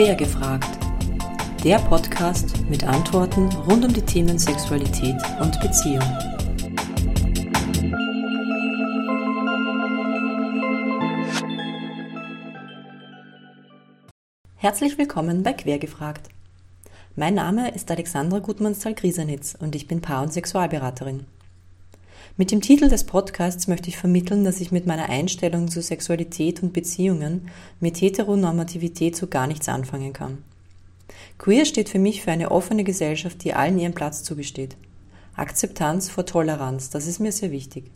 Quer gefragt. Der Podcast mit Antworten rund um die Themen Sexualität und Beziehung. Herzlich willkommen bei Quer gefragt. Mein Name ist Alexandra Gutmannsthal-Griesenitz und ich bin Paar- und Sexualberaterin. Mit dem Titel des Podcasts möchte ich vermitteln, dass ich mit meiner Einstellung zu Sexualität und Beziehungen mit Heteronormativität so gar nichts anfangen kann. Queer steht für mich für eine offene Gesellschaft, die allen ihren Platz zugesteht. Akzeptanz vor Toleranz, das ist mir sehr wichtig.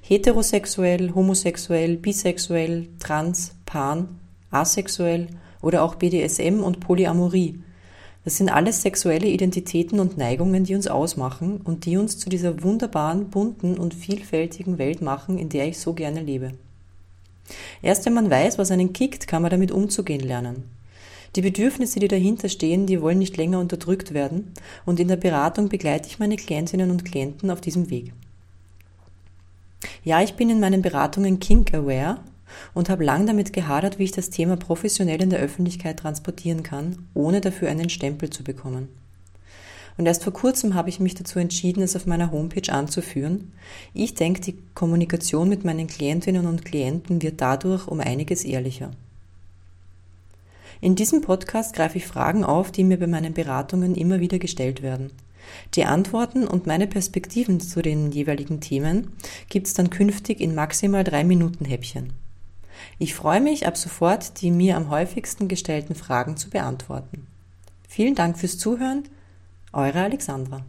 Heterosexuell, homosexuell, bisexuell, trans, pan, asexuell oder auch BDSM und Polyamorie – das sind alles sexuelle Identitäten und Neigungen, die uns ausmachen und die uns zu dieser wunderbaren, bunten und vielfältigen Welt machen, in der ich so gerne lebe. Erst wenn man weiß, was einen kickt, kann man damit umzugehen lernen. Die Bedürfnisse, die dahinter stehen, die wollen nicht länger unterdrückt werden und in der Beratung begleite ich meine Klientinnen und Klienten auf diesem Weg. Ja, ich bin in meinen Beratungen kink-aware und habe lang damit gehadert, wie ich das Thema professionell in der Öffentlichkeit transportieren kann, ohne dafür einen Stempel zu bekommen. Und erst vor kurzem habe ich mich dazu entschieden, es auf meiner Homepage anzuführen. Ich denke, die Kommunikation mit meinen Klientinnen und Klienten wird dadurch um einiges ehrlicher. In diesem Podcast greife ich Fragen auf, die mir bei meinen Beratungen immer wieder gestellt werden. Die Antworten und meine Perspektiven zu den jeweiligen Themen gibt es dann künftig in maximal drei Minuten Häppchen. Ich freue mich, ab sofort die mir am häufigsten gestellten Fragen zu beantworten. Vielen Dank fürs Zuhören, eure Alexandra.